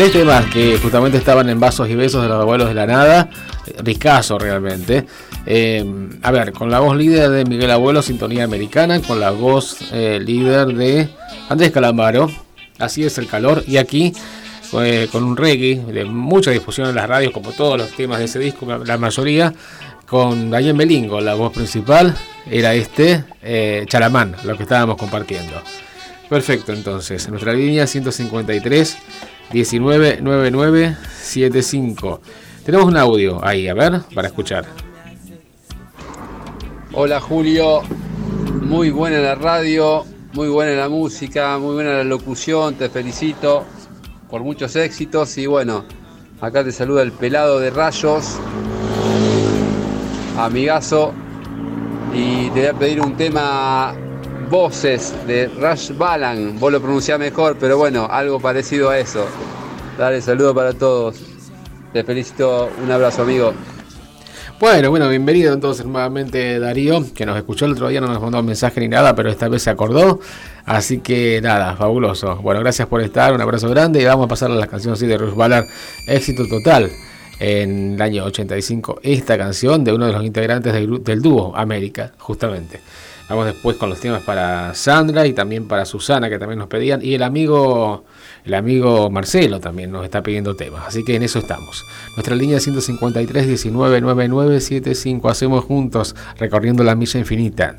Tres temas que justamente estaban en Vasos y Besos de los Abuelos de la Nada. eh, Ricazo realmente. Eh, a ver, con la voz líder de Miguel Abuelo, Sintonía Americana. Con la voz eh, líder de Andrés Calamaro. Así es el calor. Y aquí con un reggae de mucha difusión en las radios, como todos los temas de ese disco, la mayoría. Con Dayen Belingo, la voz principal. Era este Chalamán, lo que estábamos compartiendo. Perfecto, entonces, en nuestra línea 153 199975. Tenemos un audio ahí, a ver, para escuchar. Hola Julio, muy buena la radio, muy buena la música, muy buena la locución, te felicito por muchos éxitos y bueno, acá te saluda el pelado de rayos, amigazo, y te voy a pedir un tema Voces de Rush Balan, vos lo pronunciás mejor, pero bueno, algo parecido a eso. Dale, saludo para todos. Te felicito, un abrazo amigo. Bueno, bueno, bienvenido entonces nuevamente Darío, que nos escuchó el otro día, no nos mandó un mensaje ni nada, pero esta vez se acordó. Así que nada, fabuloso. Bueno, gracias por estar, un abrazo grande y vamos a pasar a la canción así de Rush Ballard, éxito total en el año 85. Esta canción de uno de los integrantes del dúo América, justamente. Vamos después con los temas para Sandra y también para Susana, que también nos pedían. Y el amigo, el amigo Marcelo también nos está pidiendo temas. Así que en eso estamos. Nuestra línea 153 19 99 75. Hacemos juntos recorriendo la milla infinita.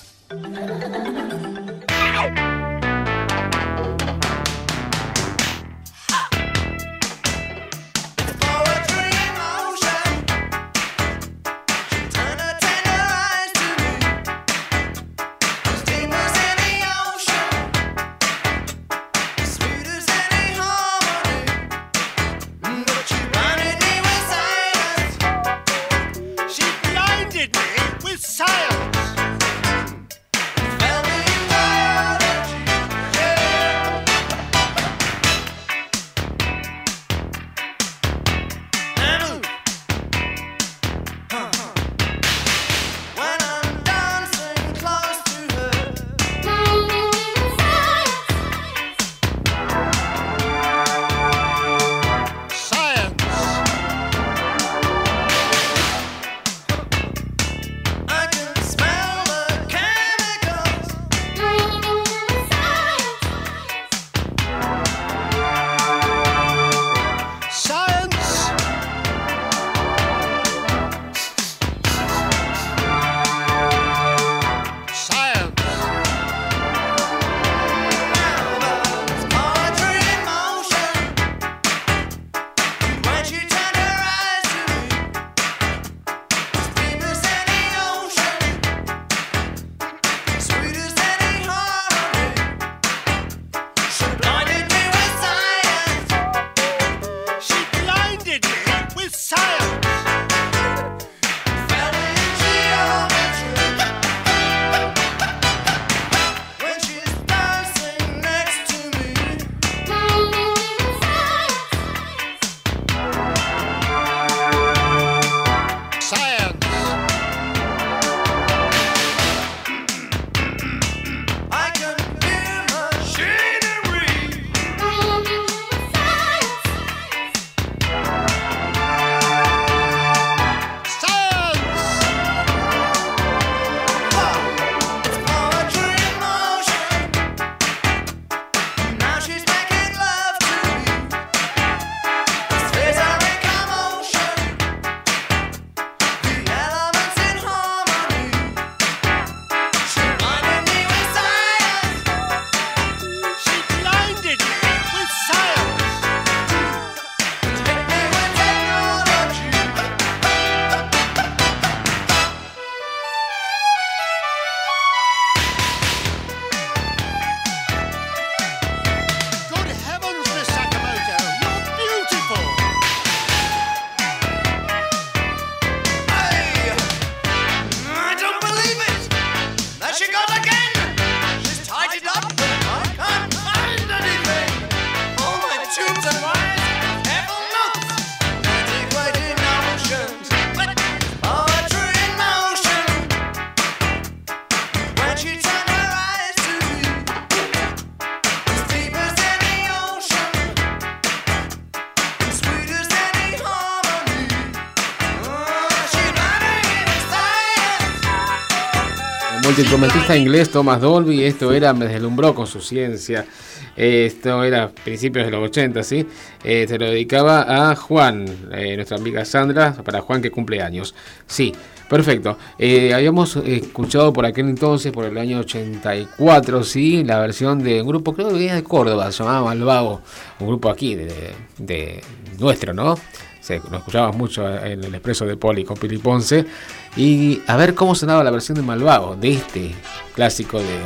El multiinstrumentista inglés Thomas Dolby, esto era, me deslumbró con su ciencia. Esto era principios de los 80, ¿sí? Eh, se lo dedicaba a Juan, eh, nuestra amiga Sandra, para Juan que cumple años. Sí, perfecto. Eh, habíamos escuchado por aquel entonces, por el año 84, ¿sí? La versión de un grupo, creo que venía de Córdoba, se llamaba Malvago. Un grupo aquí, de, nuestro, ¿no? Se, nos escuchábamos mucho en el expreso de Poli con Pili Ponce. Y a ver cómo sonaba la versión de Malvago, de este clásico de,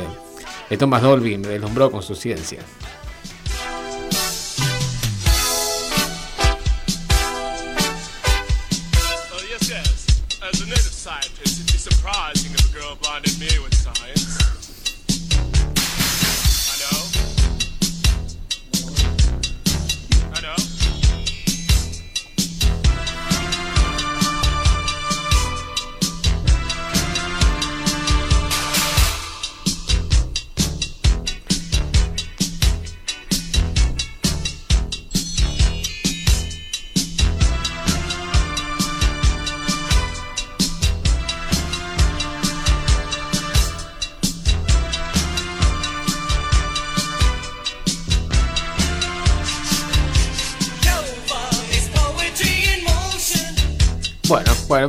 de Thomas Dolby, me deslumbró con su ciencia.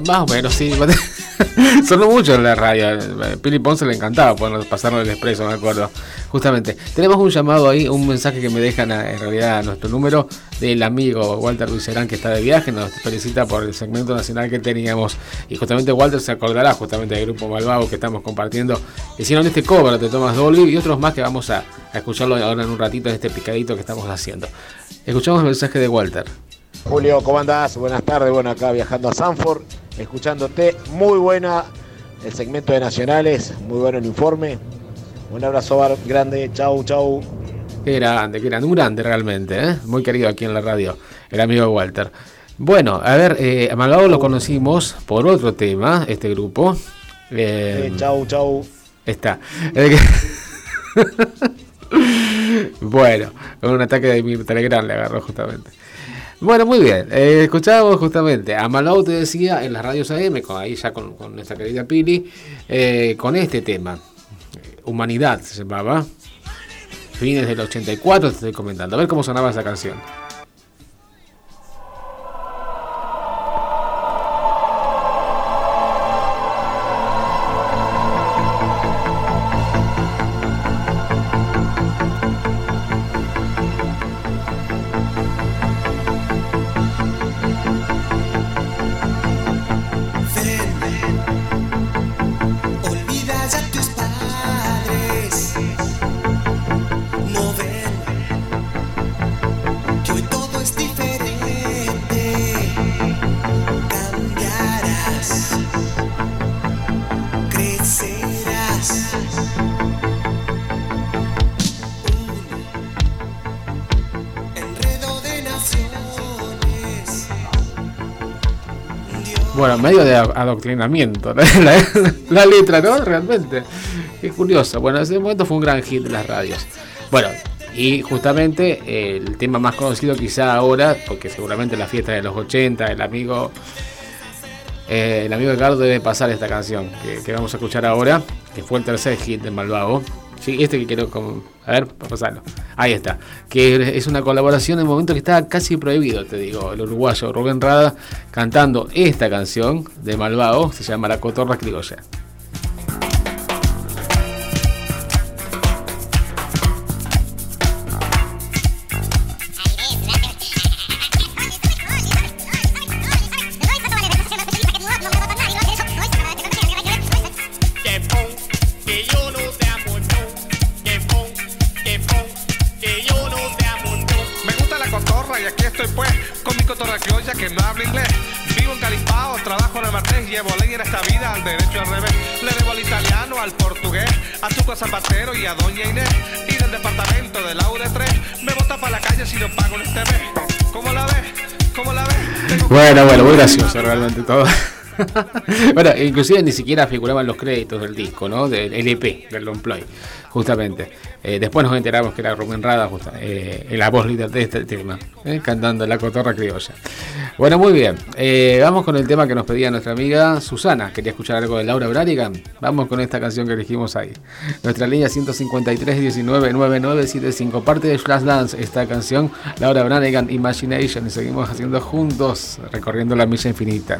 Más o menos, sí. *laughs* Sonó mucho en la radio. Pili Ponce le encantaba pasarnos el expreso, me acuerdo. Justamente. Tenemos un llamado ahí, un mensaje que me dejan a- en realidad a nuestro número del amigo Walter Lucerán que está de viaje. Nos felicita por el segmento nacional que teníamos. Y justamente Walter se acordará justamente del grupo Malvago que estamos compartiendo. Hicieron este cover de Thomas Dolby y otros más que vamos a escucharlo ahora en un ratito en este picadito que estamos haciendo. Escuchamos el mensaje de Walter. Julio, ¿cómo andás? Buenas tardes. Bueno, acá viajando a Sanford, escuchándote. Muy buena el segmento de Nacionales, muy bueno el informe. Un abrazo grande, chau, chau. Qué grande, qué grande, un grande realmente, ¿eh? muy querido aquí en la radio, el amigo Walter. Bueno, a ver, eh, a lo conocimos por otro tema, este grupo. Eh, Eh, chau, chau. Está. Eh, *laughs* bueno, un ataque de mi Telegram le agarró justamente. Bueno, muy bien. Eh, escuchábamos justamente a Malvado, te decía, en las radios AM, con, ahí ya con, con nuestra querida Pili, eh, con este tema. Humanidad se llamaba. Fines del 84, te estoy comentando. A ver cómo sonaba esa canción. Adoctrinamiento, *laughs* la, la letra, ¿no? Realmente. Qué curioso. Bueno, ese momento fue un gran hit de las radios. Bueno, y justamente el tema más conocido quizá ahora, porque seguramente la fiesta de los 80, el amigo... eh, el amigo Ricardo debe pasar esta canción que, que vamos a escuchar ahora, que fue el tercer hit del Malvago. Sí, este que quiero A ver, pasarlo. Ahí está. Que es una colaboración en el momento que estaba casi prohibido, te digo. El uruguayo Rubén Rada cantando esta canción de Malvago, se llama La Cotorra Criolla. Bueno, bueno, muy gracioso realmente todo. *laughs* bueno, inclusive ni siquiera figuraban los créditos del disco, ¿no? Del LP, del long play, justamente. Eh, después nos enteramos que era Rubén Rada, justa- eh, la voz líder de este tema, eh, cantando la cotorra criolla. Bueno, muy bien. Eh, vamos con el tema que nos pedía nuestra amiga Susana. Quería escuchar algo de Laura Branigan. Vamos con esta canción que elegimos ahí. Nuestra línea 153 19 9975. Parte de Flashdance, esta canción, Laura Branigan, Imagination. Seguimos haciendo juntos, recorriendo la milla infinita.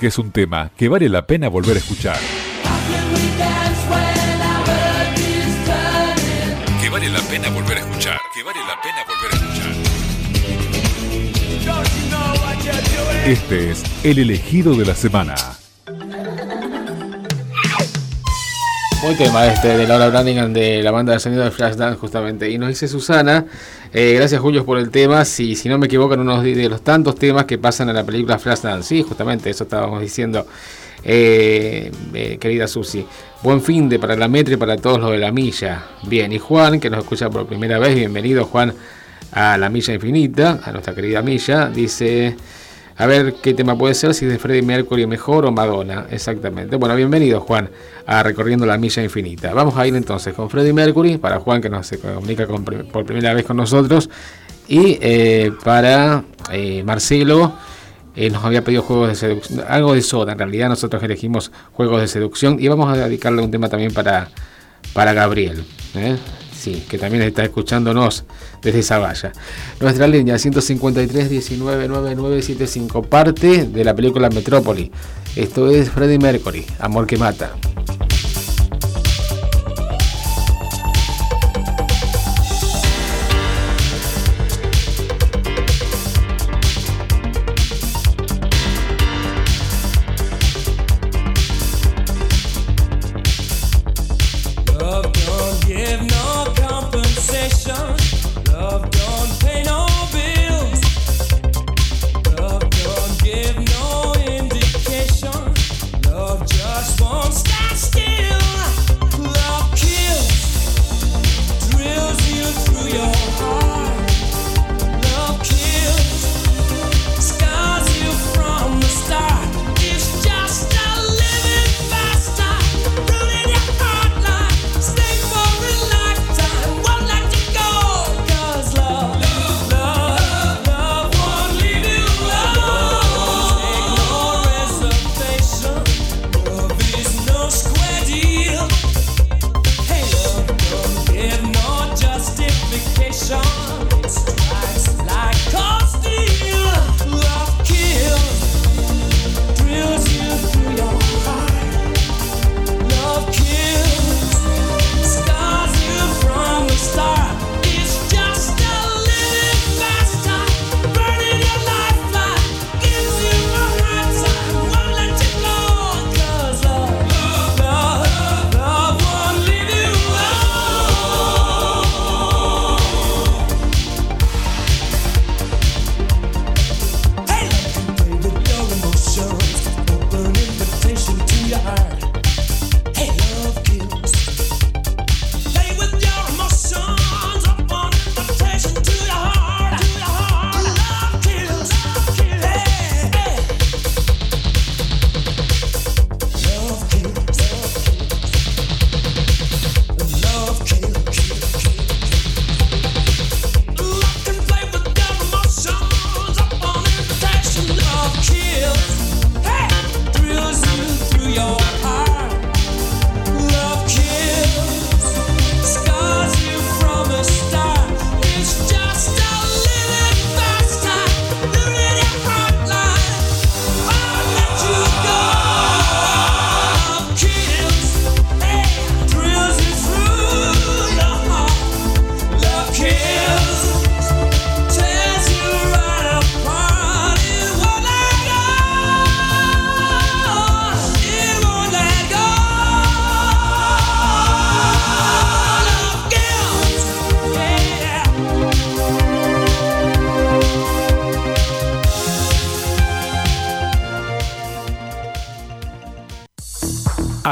Porque es un tema que vale la pena volver a escuchar. Que vale la pena volver a escuchar. Que vale la pena volver a escuchar. Este es el elegido de la semana. Buen tema este de Laura Branigan de la banda de sonido de Flashdance justamente. Y nos dice Susana, eh, gracias Julio por el tema, si, si no me equivoco en uno de los tantos temas que pasan en la película Flashdance. Sí, justamente eso estábamos diciendo, eh, eh, querida Susi. Buen fin de para la metro y para todos los de la milla. Bien, y Juan, que nos escucha por primera vez, bienvenido Juan a la milla infinita, a nuestra querida milla, dice... A ver qué tema puede ser, si es de Freddie Mercury mejor o Madonna, exactamente. Bueno, bienvenido Juan a Recorriendo la Milla Infinita. Vamos a ir entonces con Freddie Mercury, para Juan que nos se comunica por primera vez con nosotros, y eh, para eh, Marcelo. Eh, nos había pedido juegos de seducción, algo de soda, en realidad nosotros elegimos juegos de seducción y vamos a dedicarle un tema también para, para Gabriel. ¿eh? sí, que también está escuchándonos desde esa valla. Nuestra línea 153-199975, parte de la película Metrópoli. Esto es Freddie Mercury, Amor que Mata.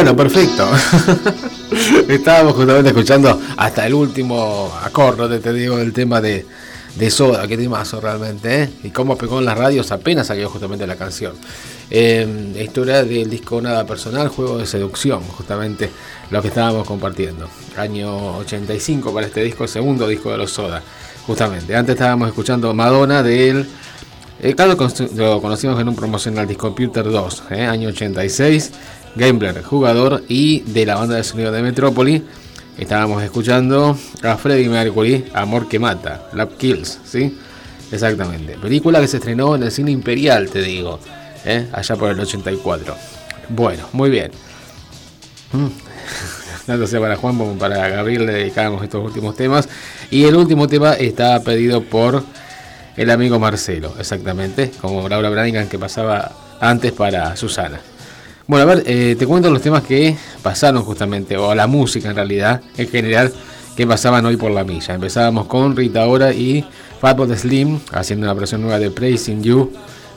Bueno, perfecto. *laughs* Estábamos justamente escuchando hasta el último acorde, te digo, del tema de, de Soda, qué temazo realmente, ¿eh? Y cómo pegó en las radios apenas salió justamente la canción. Eh, historia del disco Nada Personal, Juego de Seducción, justamente lo que estábamos compartiendo. Año 85 para este disco, segundo disco de los Soda, justamente. Antes estábamos escuchando Madonna del... Eh, claro, lo conocimos en un promocional Discomputer 2, ¿eh? año 86. Gambler, jugador y de la banda de sonido de Metrópoli. Estábamos escuchando a Freddie Mercury, Amor que Mata, Love Kills, ¿sí? Exactamente. Película que se estrenó en el cine Imperial, te digo, ¿eh? allá por el 84. Bueno, muy bien. Mm. *laughs* Tanto sea para Juan como para Gabriel le dedicamos estos últimos temas. Y el último tema está pedido por el amigo Marcelo, exactamente, como Laura Branigan que pasaba antes para Susana. Bueno, a ver, eh, te cuento los temas que pasaron justamente, o la música en realidad, en general, que pasaban hoy por la milla. Empezábamos con Rita Ora y Fatboy Slim, haciendo una versión nueva de Praising You,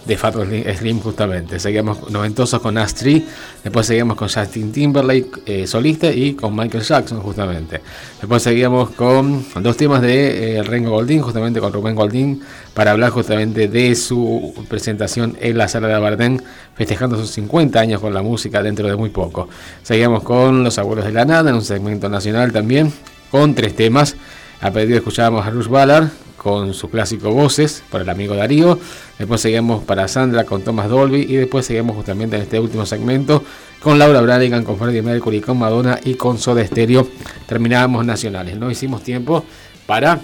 de Fatboy Slim- justamente. Seguíamos noventosos con Astrid, después seguíamos con Justin Timberlake eh, solista y con Michael Jackson justamente. Después seguíamos con dos temas de eh, Rengo Goldín, justamente con Rubén Goldín, para hablar justamente de su presentación en la sala de Bardem, festejando sus 50 años con la música dentro de muy poco. Seguíamos con Los Abuelos de la Nada, en un segmento nacional también, con tres temas. A pedido escuchábamos a Rush Ballard con su clásico Voces para el amigo Darío. Después seguimos para Sandra con Thomas Dolby. Y después seguimos justamente en este último segmento con Laura Branigan, con Freddie Mercury, con Madonna y con Soda Stereo. Terminábamos nacionales. No hicimos tiempo para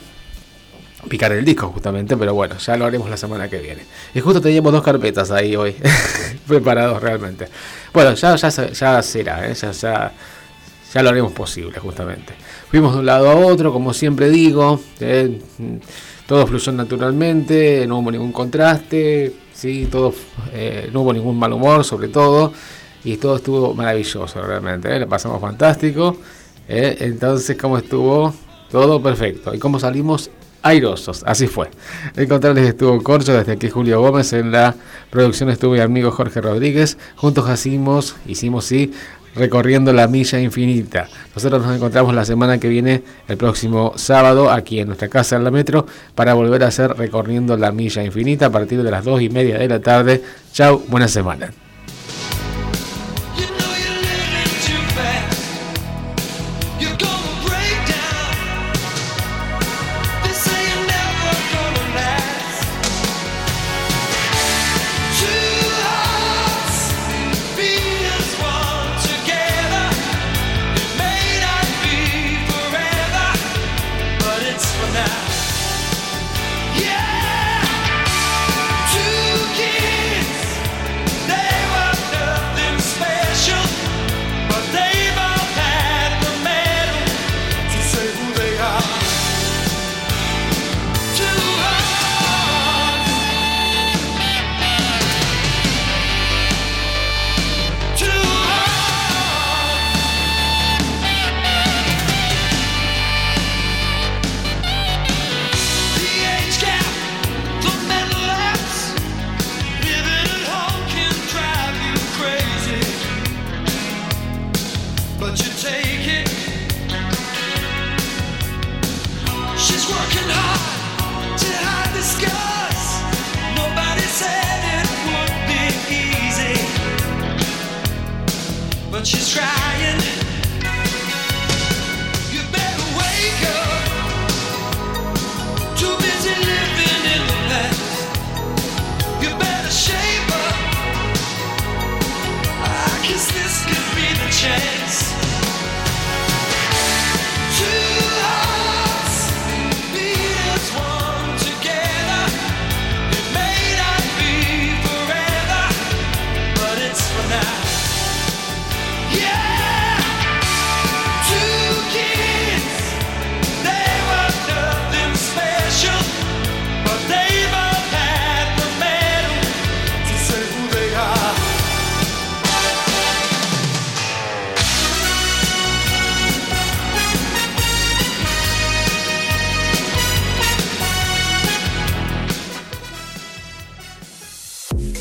picar el disco justamente, pero bueno, ya lo haremos la semana que viene. Y justo teníamos dos carpetas ahí hoy, *laughs* preparados realmente. Bueno, ya, ya, ya será, ¿eh? ya, ya, ya lo haremos posible justamente. Fuimos de un lado a otro, como siempre digo, ¿eh? todo fluyó naturalmente, no hubo ningún contraste, ¿sí? todo, eh, no hubo ningún mal humor sobre todo, y todo estuvo maravilloso realmente, ¿eh? le pasamos fantástico. Entonces, ¿cómo estuvo? Todo perfecto. ¿Y cómo salimos? Airosos, así fue. El control estuvo Corcho, desde aquí Julio Gómez, en la producción estuvo mi amigo Jorge Rodríguez, juntos hacimos, hicimos sí, recorriendo la milla infinita. Nosotros nos encontramos la semana que viene, el próximo sábado, aquí en nuestra casa en la metro, para volver a hacer recorriendo la milla infinita a partir de las dos y media de la tarde. Chau, buena semana.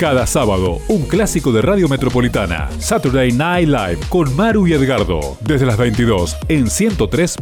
Cada sábado, un clásico de Radio Metropolitana. Saturday Night Live con Maru y Edgardo. Desde las 22 en 103.